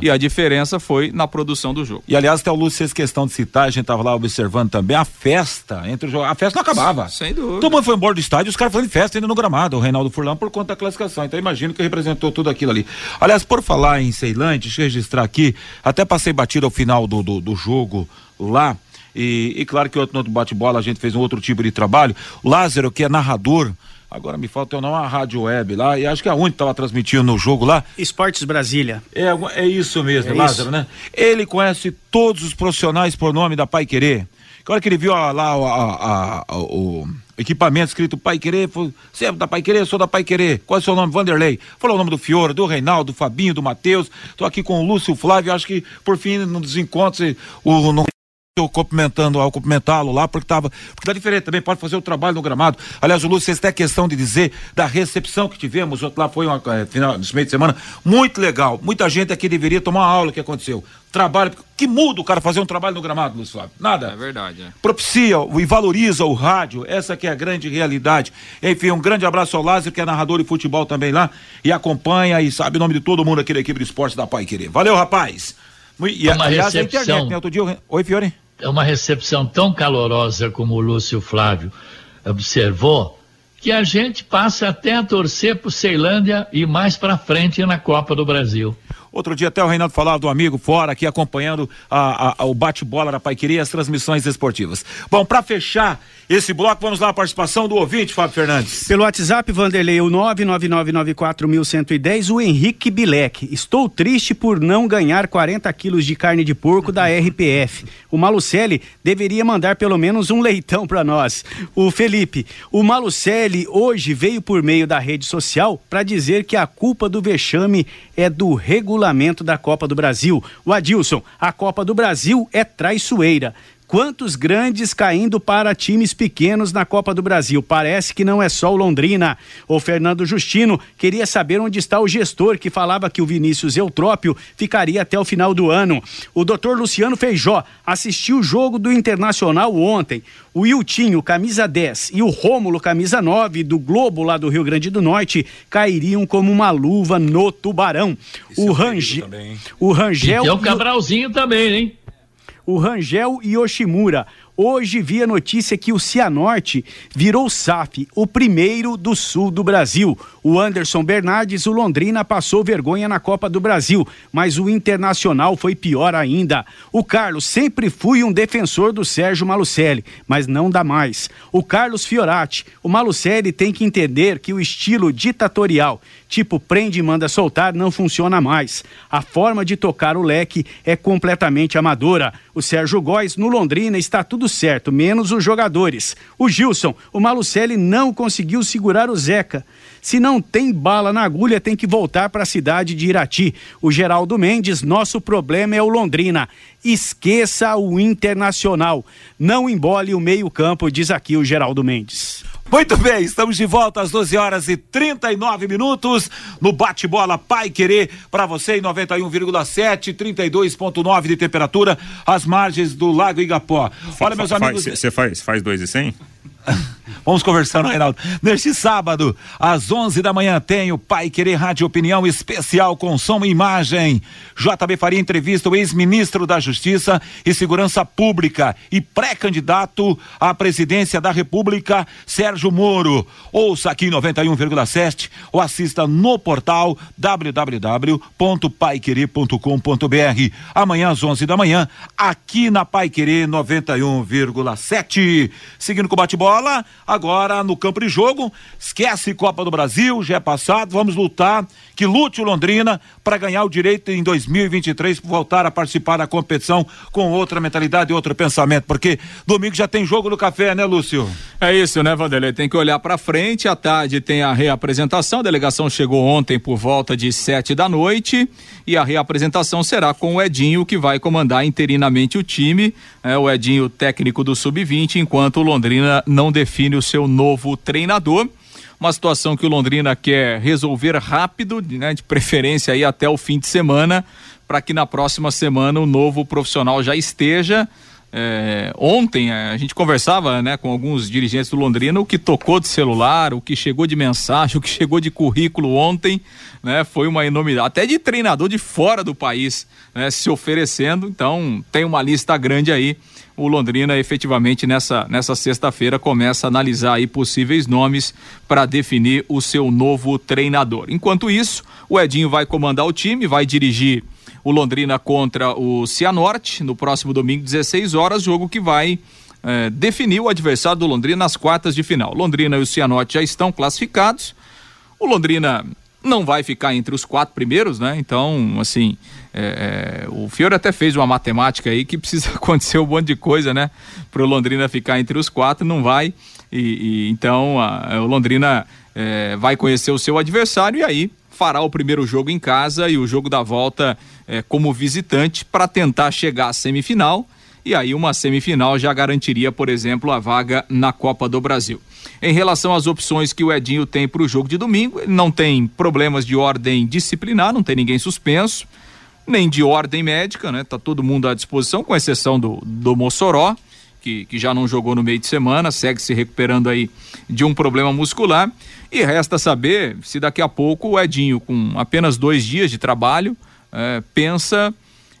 e, a diferença foi na produção do jogo. E aliás, até o Lúcio fez questão de citar, a gente estava lá observando também a festa entre os A festa não acabava. Sem dúvida. Todo mundo foi embora do estádio, os caras fazendo festa ainda no gramado, o Reinaldo Furlan, por conta da classificação. Então imagino que representou tudo aquilo ali. Aliás, por falar em Ceilândia, deixa eu registrar aqui, até passei batido ao final do, do, do jogo lá. E, e, claro que outro, outro bate-bola a gente fez um outro tipo de trabalho. O Lázaro, que é narrador, agora me falta não a rádio web lá, e acho que é a única estava transmitindo no jogo lá. Esportes Brasília. É, é isso mesmo, é Lázaro, isso. né? Ele conhece todos os profissionais por nome da Pai Querer. Que hora que ele viu lá a, a, o equipamento escrito Pai Querer, falou, você é da Pai Querer? Sou da Pai Querer. Qual é o seu nome? Vanderlei. Falou o nome do Fiore, do Reinaldo, do Fabinho, do Matheus. Tô aqui com o Lúcio Flávio, acho que por fim, nos encontros, o, no eu cumprimentando ao cumprimentá-lo lá, porque tava, porque tá diferente também, pode fazer o trabalho no gramado. Aliás, o Lúcio, vocês têm questão de dizer da recepção que tivemos, outro lá foi uma, é, final, nesse meio de semana, muito legal. Muita gente aqui deveria tomar uma aula que aconteceu. Trabalho, que muda o cara fazer um trabalho no gramado, Lúcio Flávio? Nada. É verdade. É. Propicia e valoriza o rádio, essa que é a grande realidade. Enfim, um grande abraço ao Lázaro, que é narrador de futebol também lá, e acompanha e sabe o nome de todo mundo aqui da equipe de esporte da Pai Querer. Valeu, rapaz! E, é uma aliás, recepção. a internet, né? Outro dia, oi, Fiore é uma recepção tão calorosa como o Lúcio Flávio observou, que a gente passa até a torcer por Ceilândia e mais para frente na Copa do Brasil. Outro dia até o Reinaldo falava do amigo fora aqui acompanhando a, a, o bate-bola da Paiqueria e as transmissões esportivas. Bom, para fechar esse bloco, vamos lá a participação do ouvinte, Fábio Fernandes. Pelo WhatsApp, Vanderlei, o 99994110, o Henrique Bilek. Estou triste por não ganhar 40 quilos de carne de porco da RPF. O Malucelli deveria mandar pelo menos um leitão para nós. O Felipe, o Malucelli hoje veio por meio da rede social para dizer que a culpa do vexame é do regulamento da Copa do Brasil. O Adilson, a Copa do Brasil é traiçoeira. Quantos grandes caindo para times pequenos na Copa do Brasil? Parece que não é só o Londrina. O Fernando Justino queria saber onde está o gestor que falava que o Vinícius Eutrópio ficaria até o final do ano. O doutor Luciano Feijó assistiu o jogo do Internacional ontem. O Iltinho, camisa 10, e o Rômulo, camisa 9, do Globo lá do Rio Grande do Norte, cairiam como uma luva no tubarão. o, é Range... o Rangel. E tem o Cabralzinho também, hein? O Rangel Yoshimura. Hoje vi a notícia que o Cianorte virou SAF, o primeiro do sul do Brasil. O Anderson Bernardes, o Londrina, passou vergonha na Copa do Brasil, mas o Internacional foi pior ainda. O Carlos sempre fui um defensor do Sérgio Malucelli, mas não dá mais. O Carlos Fiorati, o Malucelli tem que entender que o estilo ditatorial tipo prende e manda soltar, não funciona mais. A forma de tocar o leque é completamente amadora. O Sérgio Góes, no Londrina, está tudo certo, menos os jogadores. O Gilson, o Malucelli não conseguiu segurar o Zeca. Se não tem bala na agulha, tem que voltar para a cidade de Irati. O Geraldo Mendes, nosso problema é o Londrina. Esqueça o Internacional. Não embole o meio-campo, diz aqui o Geraldo Mendes. Muito bem, estamos de volta às 12 horas e 39 minutos no bate-bola Pai Querer para você em 91,7, 32,9 de temperatura, às margens do Lago Igapó. Olha, meus amigos. Você faz, faz dois e cem? *laughs* Vamos conversando, Reinaldo. Neste sábado, às 11 da manhã, tem o Pai Querer Rádio Opinião Especial com som e imagem. JB Faria entrevista o ex-ministro da Justiça e Segurança Pública e pré-candidato à presidência da República, Sérgio Moro. Ouça aqui 91,7 ou assista no portal www.paiquerer.com.br. Amanhã às 11 da manhã, aqui na Pai Querer 91,7. Seguindo com o bate-bola, agora no campo de jogo, esquece Copa do Brasil, já é passado, vamos lutar, que lute o Londrina para ganhar o direito em 2023 voltar a participar da competição com outra mentalidade e outro pensamento, porque domingo já tem jogo no café, né, Lúcio? É isso, né, Vanderlei? Tem que olhar para frente. À tarde tem a reapresentação. A delegação chegou ontem por volta de sete da noite e a reapresentação será com o Edinho, que vai comandar interinamente o time. É, o Edinho, técnico do sub-20, enquanto o Londrina não define o seu novo treinador uma situação que o Londrina quer resolver rápido, né, de preferência aí até o fim de semana, para que na próxima semana o novo profissional já esteja. É, ontem é, a gente conversava né, com alguns dirigentes do Londrina, o que tocou de celular, o que chegou de mensagem, *laughs* o que chegou de currículo ontem, né, foi uma enormidade, até de treinador de fora do país né, se oferecendo. Então tem uma lista grande aí o Londrina efetivamente nessa, nessa sexta-feira começa a analisar aí possíveis nomes para definir o seu novo treinador. Enquanto isso, o Edinho vai comandar o time, vai dirigir o Londrina contra o Cianorte no próximo domingo, 16 horas, jogo que vai eh, definir o adversário do Londrina nas quartas de final. Londrina e o Cianorte já estão classificados. O Londrina não vai ficar entre os quatro primeiros, né? Então, assim, é, é, o Fiore até fez uma matemática aí que precisa *laughs* acontecer um monte de coisa, né? Para o Londrina ficar entre os quatro, não vai. E, e então a, o Londrina é, vai conhecer o seu adversário e aí fará o primeiro jogo em casa e o jogo da volta é, como visitante para tentar chegar à semifinal. E aí uma semifinal já garantiria, por exemplo, a vaga na Copa do Brasil. Em relação às opções que o Edinho tem para o jogo de domingo, ele não tem problemas de ordem disciplinar, não tem ninguém suspenso, nem de ordem médica, né? Tá todo mundo à disposição, com exceção do, do Mossoró, que, que já não jogou no meio de semana, segue se recuperando aí de um problema muscular. E resta saber se daqui a pouco o Edinho, com apenas dois dias de trabalho, é, pensa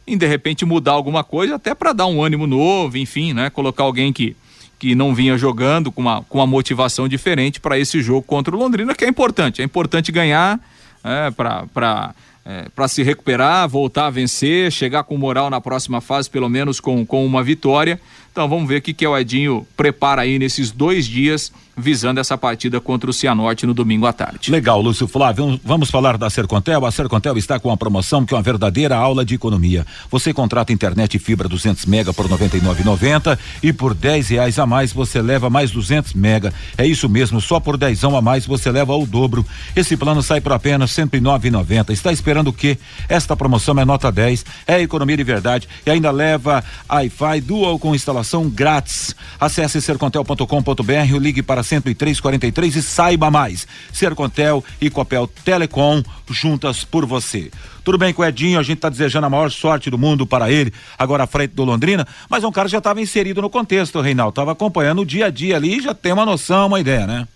em de repente mudar alguma coisa, até para dar um ânimo novo, enfim, né? Colocar alguém que que não vinha jogando com uma, com uma motivação diferente para esse jogo contra o Londrina, que é importante. É importante ganhar é, para é, para se recuperar, voltar a vencer, chegar com moral na próxima fase, pelo menos com, com uma vitória. Então vamos ver o que, que o Edinho prepara aí nesses dois dias visando essa partida contra o Cianorte no domingo à tarde. Legal, Lúcio Flávio. Vamos falar da Sercontel. A Sercontel está com uma promoção que é uma verdadeira aula de economia. Você contrata internet e fibra 200 mega por 99,90 e por 10 reais a mais você leva mais 200 mega. É isso mesmo, só por 10 a mais você leva o dobro. Esse plano sai por apenas 109,90. Está esperando o quê? Esta promoção é nota 10, é economia de verdade e ainda leva Wi-Fi dual com instalação grátis. Acesse sercontel.com.br ligue para 10343 e saiba mais. Sercontel e Copel Telecom juntas por você. Tudo bem com o Edinho, a gente está desejando a maior sorte do mundo para ele, agora à frente do Londrina, mas um cara já estava inserido no contexto, Reinaldo, estava acompanhando o dia a dia ali e já tem uma noção, uma ideia, né?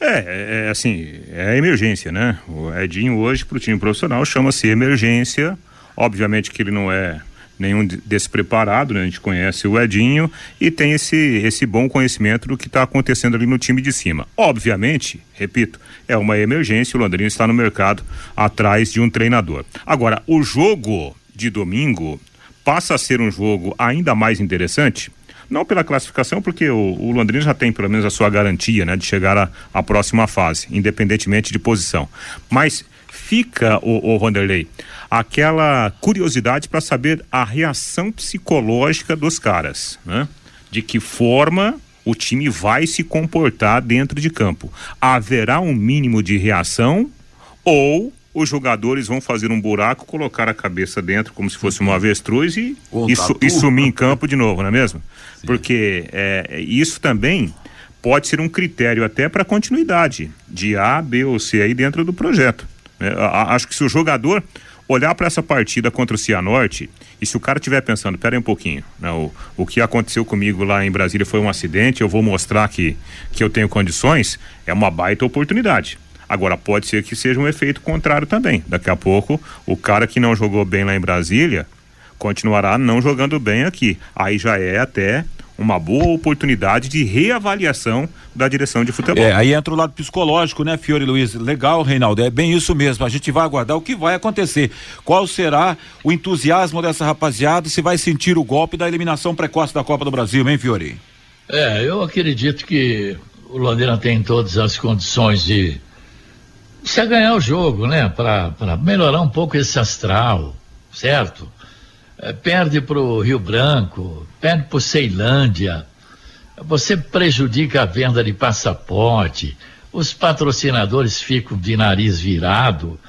É, é, é assim, é emergência, né? O Edinho hoje para o time profissional chama-se emergência, obviamente que ele não é nenhum despreparado, né? A gente conhece o Edinho e tem esse, esse bom conhecimento do que está acontecendo ali no time de cima. Obviamente, repito, é uma emergência, o Londrina está no mercado atrás de um treinador. Agora, o jogo de domingo passa a ser um jogo ainda mais interessante não pela classificação, porque o, o, Londrina já tem pelo menos a sua garantia, né, de chegar à próxima fase, independentemente de posição. Mas fica, o, o Vanderlei, aquela curiosidade para saber a reação psicológica dos caras, né? De que forma o time vai se comportar dentro de campo. Haverá um mínimo de reação ou os jogadores vão fazer um buraco, colocar a cabeça dentro como se fosse uma avestruz e, e, su, e sumir em campo de novo, não é mesmo? Sim. Porque é, isso também pode ser um critério até para continuidade de A, B ou C aí dentro do projeto. É, acho que se o jogador olhar para essa partida contra o Cianorte e se o cara estiver pensando, pera aí um pouquinho, né, o, o que aconteceu comigo lá em Brasília foi um acidente, eu vou mostrar que, que eu tenho condições, é uma baita oportunidade. Agora, pode ser que seja um efeito contrário também. Daqui a pouco, o cara que não jogou bem lá em Brasília continuará não jogando bem aqui. Aí já é até uma boa oportunidade de reavaliação da direção de futebol. É, aí entra o lado psicológico, né, Fiore Luiz? Legal, Reinaldo, é bem isso mesmo. A gente vai aguardar o que vai acontecer. Qual será o entusiasmo dessa rapaziada se vai sentir o golpe da eliminação precoce da Copa do Brasil, hein, Fiore? É, eu acredito que o Londrina tem todas as condições de se ganhar o jogo, né? Para melhorar um pouco esse astral, certo? É, perde para o Rio Branco, perde para Ceilândia, você prejudica a venda de passaporte, os patrocinadores ficam de nariz virado.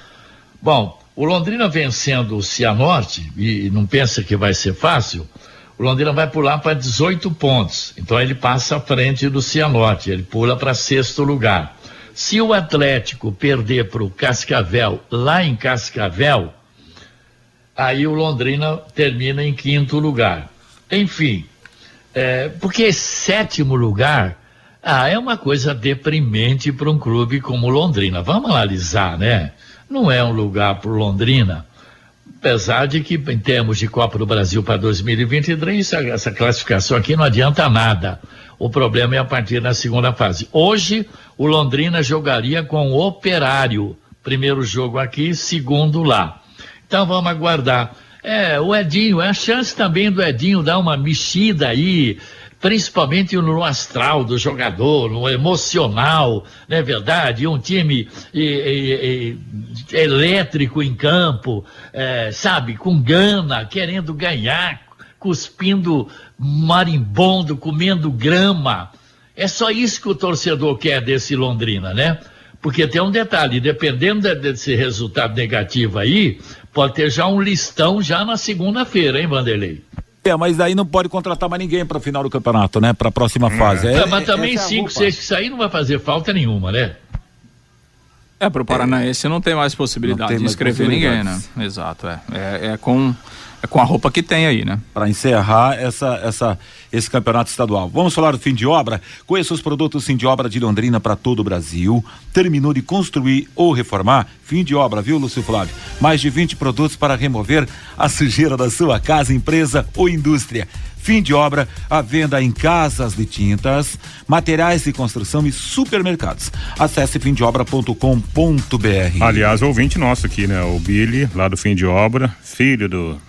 Bom, o Londrina vencendo o Cianorte, e não pensa que vai ser fácil, o Londrina vai pular para 18 pontos. Então ele passa à frente do Cianorte, ele pula para sexto lugar. Se o Atlético perder para o Cascavel, lá em Cascavel, aí o Londrina termina em quinto lugar. Enfim, é, porque sétimo lugar ah, é uma coisa deprimente para um clube como Londrina. Vamos analisar, né? Não é um lugar para Londrina. Apesar de que, em termos de Copa do Brasil para 2023, essa classificação aqui não adianta nada. O problema é a partir da segunda fase. Hoje, o Londrina jogaria com o Operário. Primeiro jogo aqui, segundo lá. Então vamos aguardar. É, o Edinho, é a chance também do Edinho dar uma mexida aí, principalmente no astral do jogador, no emocional, não é verdade? Um time e, e, e, elétrico em campo, é, sabe, com gana, querendo ganhar, cuspindo marimbondo, comendo grama. É só isso que o torcedor quer desse Londrina, né? Porque tem um detalhe, dependendo desse resultado negativo aí, pode ter já um listão já na segunda-feira, hein, Vanderlei? É, mas aí não pode contratar mais ninguém para o final do campeonato, né? Para a próxima hum. fase. É, é, mas também 5, 6 que sair não vai fazer falta nenhuma, né? É, para o Paranaense é, não tem mais possibilidade tem de inscrever ninguém, né? Exato, é. É, é com é com a roupa que tem aí, né? Para encerrar essa, essa, esse campeonato estadual. Vamos falar do fim de obra? Conheça os produtos fim de obra de Londrina para todo o Brasil. Terminou de construir ou reformar? Fim de obra, viu, Lúcio Flávio? Mais de 20 produtos para remover a sujeira da sua casa, empresa ou indústria. Fim de obra, a venda em casas de tintas, materiais de construção e supermercados. Acesse fimdeobra.com.br. Aliás, ouvinte nosso aqui, né? O Billy, lá do Fim de Obra, filho do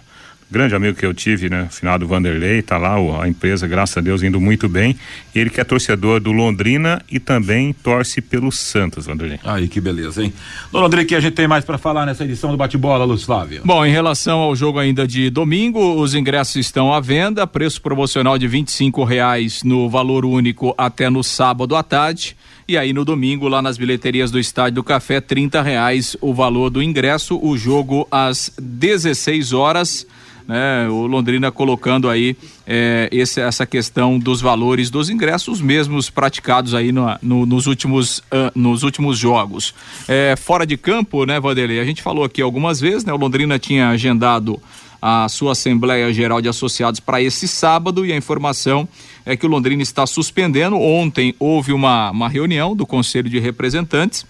grande amigo que eu tive, né? Final do Vanderlei, tá lá, a empresa, graças a Deus, indo muito bem. Ele que é torcedor do Londrina e também torce pelo Santos, Vanderlei. Aí, que beleza, hein? Londrina, que a gente tem mais para falar nessa edição do Bate-Bola, Luz Flávio? Bom, em relação ao jogo ainda de domingo, os ingressos estão à venda, preço promocional de vinte e reais no valor único até no sábado à tarde. E aí no domingo, lá nas bilheterias do Estádio do Café, trinta reais o valor do ingresso, o jogo às 16 horas né? O Londrina colocando aí é, esse, essa questão dos valores dos ingressos mesmos praticados aí no, no, nos, últimos, uh, nos últimos jogos. É, fora de campo, né, Vanderlei? A gente falou aqui algumas vezes, né? O Londrina tinha agendado a sua Assembleia Geral de Associados para esse sábado e a informação é que o Londrina está suspendendo. Ontem houve uma, uma reunião do Conselho de Representantes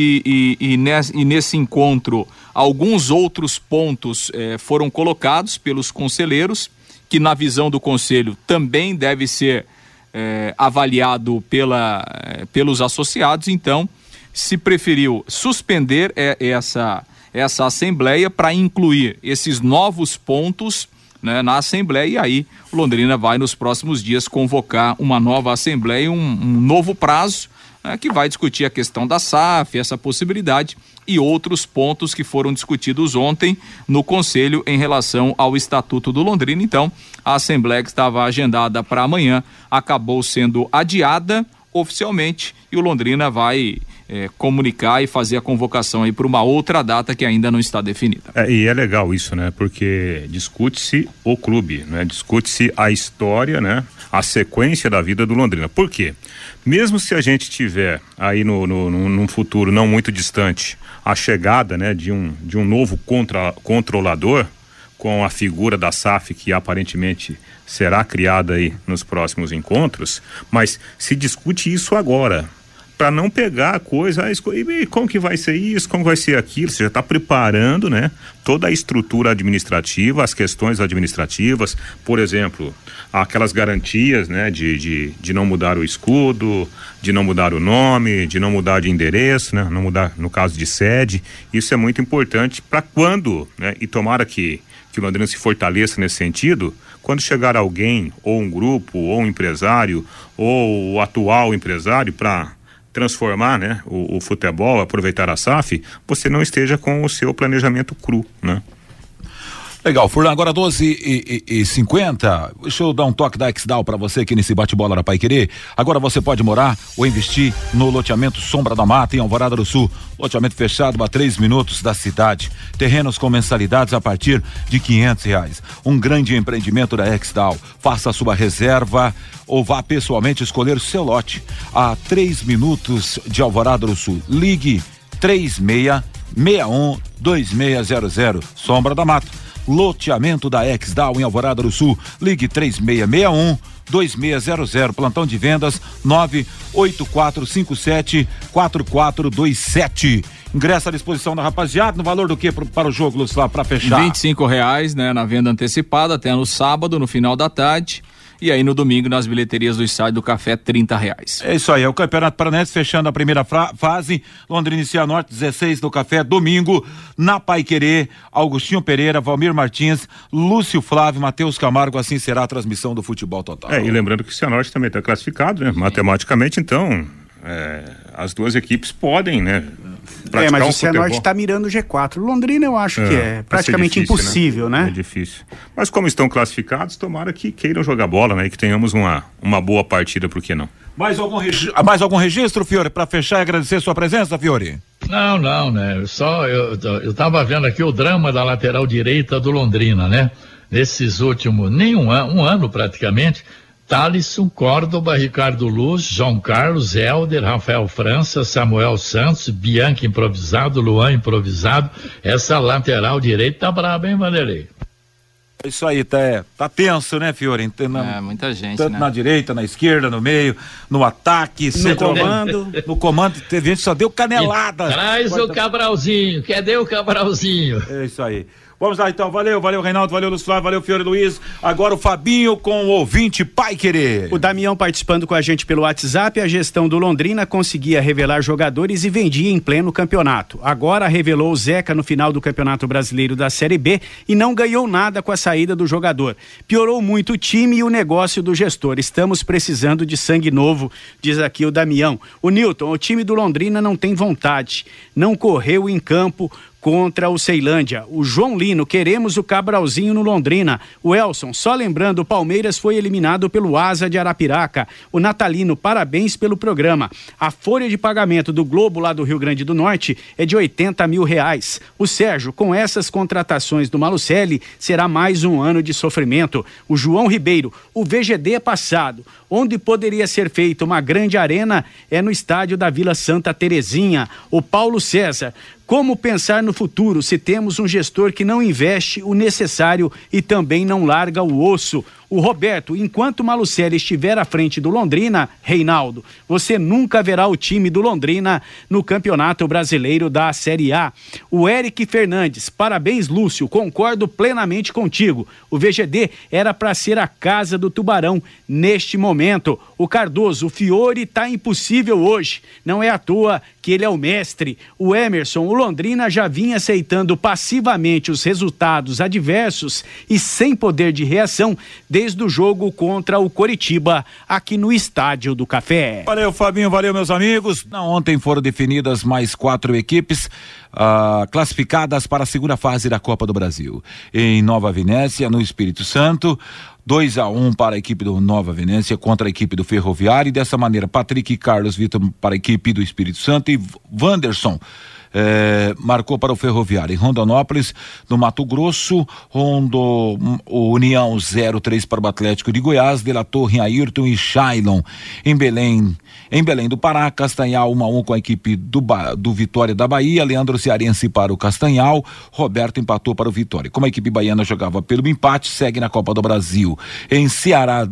e, e, e, nesse, encontro alguns outros pontos eh, foram colocados pelos conselheiros, que na visão do conselho também deve ser eh, avaliado pela, eh, pelos associados, então se preferiu suspender essa, essa assembleia para incluir esses novos pontos né, na Assembleia, e aí Londrina vai nos próximos dias convocar uma nova Assembleia, um, um novo prazo né, que vai discutir a questão da SAF, essa possibilidade e outros pontos que foram discutidos ontem no Conselho em relação ao Estatuto do Londrina. Então, a Assembleia que estava agendada para amanhã acabou sendo adiada oficialmente e o Londrina vai é, comunicar e fazer a convocação aí para uma outra data que ainda não está definida. É, e é legal isso, né? Porque discute-se o clube, né? Discute-se a história, né? A sequência da vida do Londrina. Por quê? Mesmo se a gente tiver aí no, no, no, num futuro não muito distante a chegada, né? De um, de um novo contra, controlador com a figura da SAF que aparentemente será criada aí nos próximos encontros, mas se discute isso agora, para não pegar a coisa, ah, e como que vai ser isso, como vai ser aquilo, você já está preparando, né? Toda a estrutura administrativa, as questões administrativas, por exemplo, aquelas garantias, né? De, de, de não mudar o escudo, de não mudar o nome, de não mudar de endereço, né? Não mudar, no caso de sede, isso é muito importante para quando, né? E tomara que, que o Londrina se fortaleça nesse sentido, quando chegar alguém, ou um grupo, ou um empresário, ou o atual empresário para transformar né, o, o, futebol, aproveitar a SAF, você não esteja com o seu planejamento cru, né? Legal, Furlan, agora 12 e, e, e 50. Deixa eu dar um toque da Exdal para você aqui nesse bate-bola da Pai Querer. Agora você pode morar ou investir no loteamento Sombra da Mata, em Alvorada do Sul. Loteamento fechado a três minutos da cidade. Terrenos com mensalidades a partir de quinhentos reais. Um grande empreendimento da Exdal. Faça a sua reserva ou vá pessoalmente escolher o seu lote. A três minutos de Alvorada do Sul. Ligue 3661 2600. Sombra da Mata loteamento da Exdal em Alvorada do Sul. Ligue 3661 2600, plantão de vendas 98457 4427. Ingresso à disposição da rapaziada, no valor do que para o jogo, Lúcio, lá para fechar? 25 reais, né, na venda antecipada, até no sábado, no final da tarde. E aí no domingo, nas bilheterias do estádio do Café, 30 reais. É isso aí, é o Campeonato Paranense fechando a primeira fase. Londrina e Cianorte, 16 do Café, domingo, na Pai Querer, Augustinho Pereira, Valmir Martins, Lúcio Flávio, Matheus Camargo, assim será a transmissão do futebol total. É, e lembrando que o Cianorte também está classificado, né? Matematicamente, então, é, as duas equipes podem, né? É, mas um o Cianorte está mirando o G4. Londrina eu acho é, que é praticamente difícil, impossível, né? né? É difícil. Mas como estão classificados, tomara que queiram jogar bola, né? E que tenhamos uma, uma boa partida, por que não? Mais algum, regi mais algum registro, Fiore, para fechar e agradecer sua presença, Fiore? Não, não, né? Só eu, eu tava vendo aqui o drama da lateral direita do Londrina, né? Nesses últimos, nem um, an um ano praticamente, Thalisson, Córdoba, Ricardo Luz, João Carlos, Helder, Rafael França, Samuel Santos, Bianca improvisado, Luan improvisado. Essa lateral direita tá braba, hein, Vanderlei? É isso aí, tá, tá tenso, né, Fiore? Na, é, muita gente, Tanto né? na direita, na esquerda, no meio, no ataque, no comando. No comando, teve gente que só deu canelada. E traz Quarta... o Cabralzinho, cadê o Cabralzinho? É isso aí. Vamos lá então, valeu, valeu Reinaldo, valeu Lúcio Flávio, valeu Fiore Luiz. Agora o Fabinho com o ouvinte Pai Querer. O Damião participando com a gente pelo WhatsApp, a gestão do Londrina conseguia revelar jogadores e vendia em pleno campeonato. Agora revelou o Zeca no final do Campeonato Brasileiro da Série B e não ganhou nada com a saída do jogador. Piorou muito o time e o negócio do gestor. Estamos precisando de sangue novo, diz aqui o Damião. O Newton, o time do Londrina não tem vontade, não correu em campo, contra o Ceilândia. O João Lino, queremos o Cabralzinho no Londrina. O Elson, só lembrando, o Palmeiras foi eliminado pelo Asa de Arapiraca. O Natalino, parabéns pelo programa. A folha de pagamento do Globo lá do Rio Grande do Norte é de 80 mil reais. O Sérgio, com essas contratações do Malucelli, será mais um ano de sofrimento. O João Ribeiro, o VGD é passado. Onde poderia ser feita uma grande arena é no estádio da Vila Santa Terezinha. O Paulo César, como pensar no futuro se temos um gestor que não investe o necessário e também não larga o osso? O Roberto, enquanto Malucelli estiver à frente do Londrina, Reinaldo, você nunca verá o time do Londrina no Campeonato Brasileiro da Série A. O Eric Fernandes, parabéns, Lúcio, concordo plenamente contigo. O VGD era para ser a casa do Tubarão neste momento. O Cardoso, o Fiore tá impossível hoje. Não é à toa que ele é o mestre. O Emerson, o Londrina já vinha aceitando passivamente os resultados adversos e sem poder de reação desde o jogo contra o Coritiba, aqui no Estádio do Café. Valeu, Fabinho, valeu, meus amigos. Ontem foram definidas mais quatro equipes uh, classificadas para a segunda fase da Copa do Brasil. Em Nova Venécia, no Espírito Santo, 2 a 1 um para a equipe do Nova Venécia contra a equipe do Ferroviário. E dessa maneira, Patrick e Carlos Vitor para a equipe do Espírito Santo e Wanderson é, marcou para o Ferroviário. Em Rondonópolis, no Mato Grosso, Rondo, o União 0-3 para o Atlético de Goiás, De La Torre, Ayrton e Shailon. Em Belém, em Belém do Pará, Castanhal 1 a 1 com a equipe do, do Vitória da Bahia, Leandro Cearense para o Castanhal, Roberto empatou para o Vitória. Como a equipe baiana jogava pelo empate, segue na Copa do Brasil. Em Ceará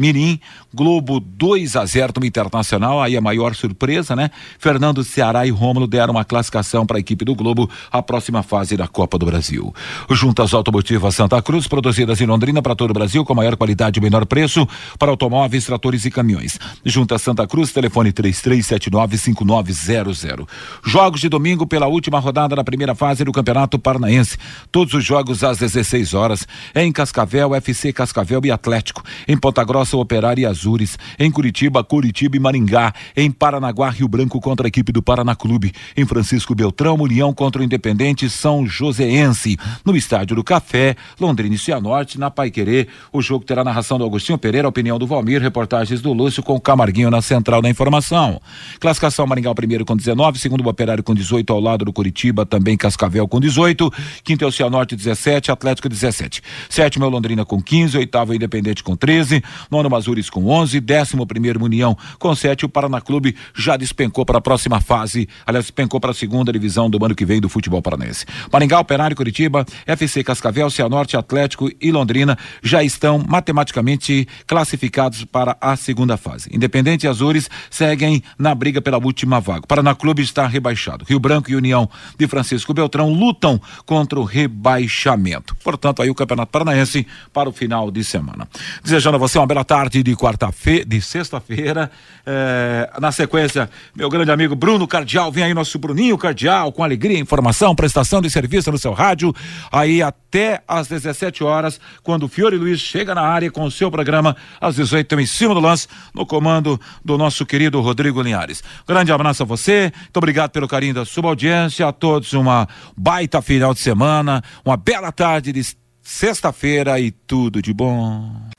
Mirim, Globo 2 a 0 no Internacional, aí a maior surpresa, né? Fernando Ceará e Rômulo deram uma classificação para a equipe do Globo à próxima fase da Copa do Brasil. Juntas Automotivas Santa Cruz, produzidas em Londrina para todo o Brasil com maior qualidade e menor preço para automóveis, tratores e caminhões. Juntas Santa Cruz, telefone 33795900. Jogos de domingo pela última rodada da primeira fase do Campeonato Paranaense. Todos os jogos às 16 horas. Em Cascavel, FC Cascavel e Atlético. Em Ponta Grossa Nossa Operária e Azures. Em Curitiba, Curitiba e Maringá. Em Paranaguá, Rio Branco contra a equipe do Paraná Clube. Em Francisco Beltrão, União contra o Independente São Joséense. No Estádio do Café, Londrina e Cianorte, na Paiquerê. O jogo terá narração do Agostinho Pereira, opinião do Valmir, reportagens do Lúcio com o Camarguinho na central da informação. Classificação Maringá primeiro com 19, segundo o Operário com 18 ao lado do Curitiba, também Cascavel com 18, quinto é o Cianorte 17, Atlético 17. Sétimo é o Londrina com 15, oitavo é o Independente com 13, nono Mazures com 11, décimo primeiro União com 7. O Paraná Clube já despencou para a próxima fase, aliás, despencou para a segunda divisão do ano que vem do futebol paranense. Maringá, Operário, Curitiba, FC Cascavel, Cianorte, Atlético e Londrina já estão matematicamente classificados para a segunda fase. Independente e Azures seguem na briga pela última vaga. Paraná Clube está rebaixado. Rio Branco e União de Francisco Beltrão lutam contra o rebaixamento. Portanto, aí o Campeonato Paranaense para o final de semana. Desejando a você uma bela bela tarde de quarta-feira, de sexta-feira. É, na sequência, meu grande amigo Bruno Cardial, vem aí nosso Bruninho Cardial, com alegria, informação, prestação de serviço no seu rádio. Aí até às 17 horas, quando o Fiore Luiz chega na área com o seu programa, às 18 em cima do lance, no comando do nosso querido Rodrigo Linhares. Grande abraço a você, muito obrigado pelo carinho da sua audiência, a todos uma baita final de semana, uma bela tarde de sexta-feira e tudo de bom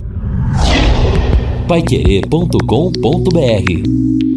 paiquerê.com.br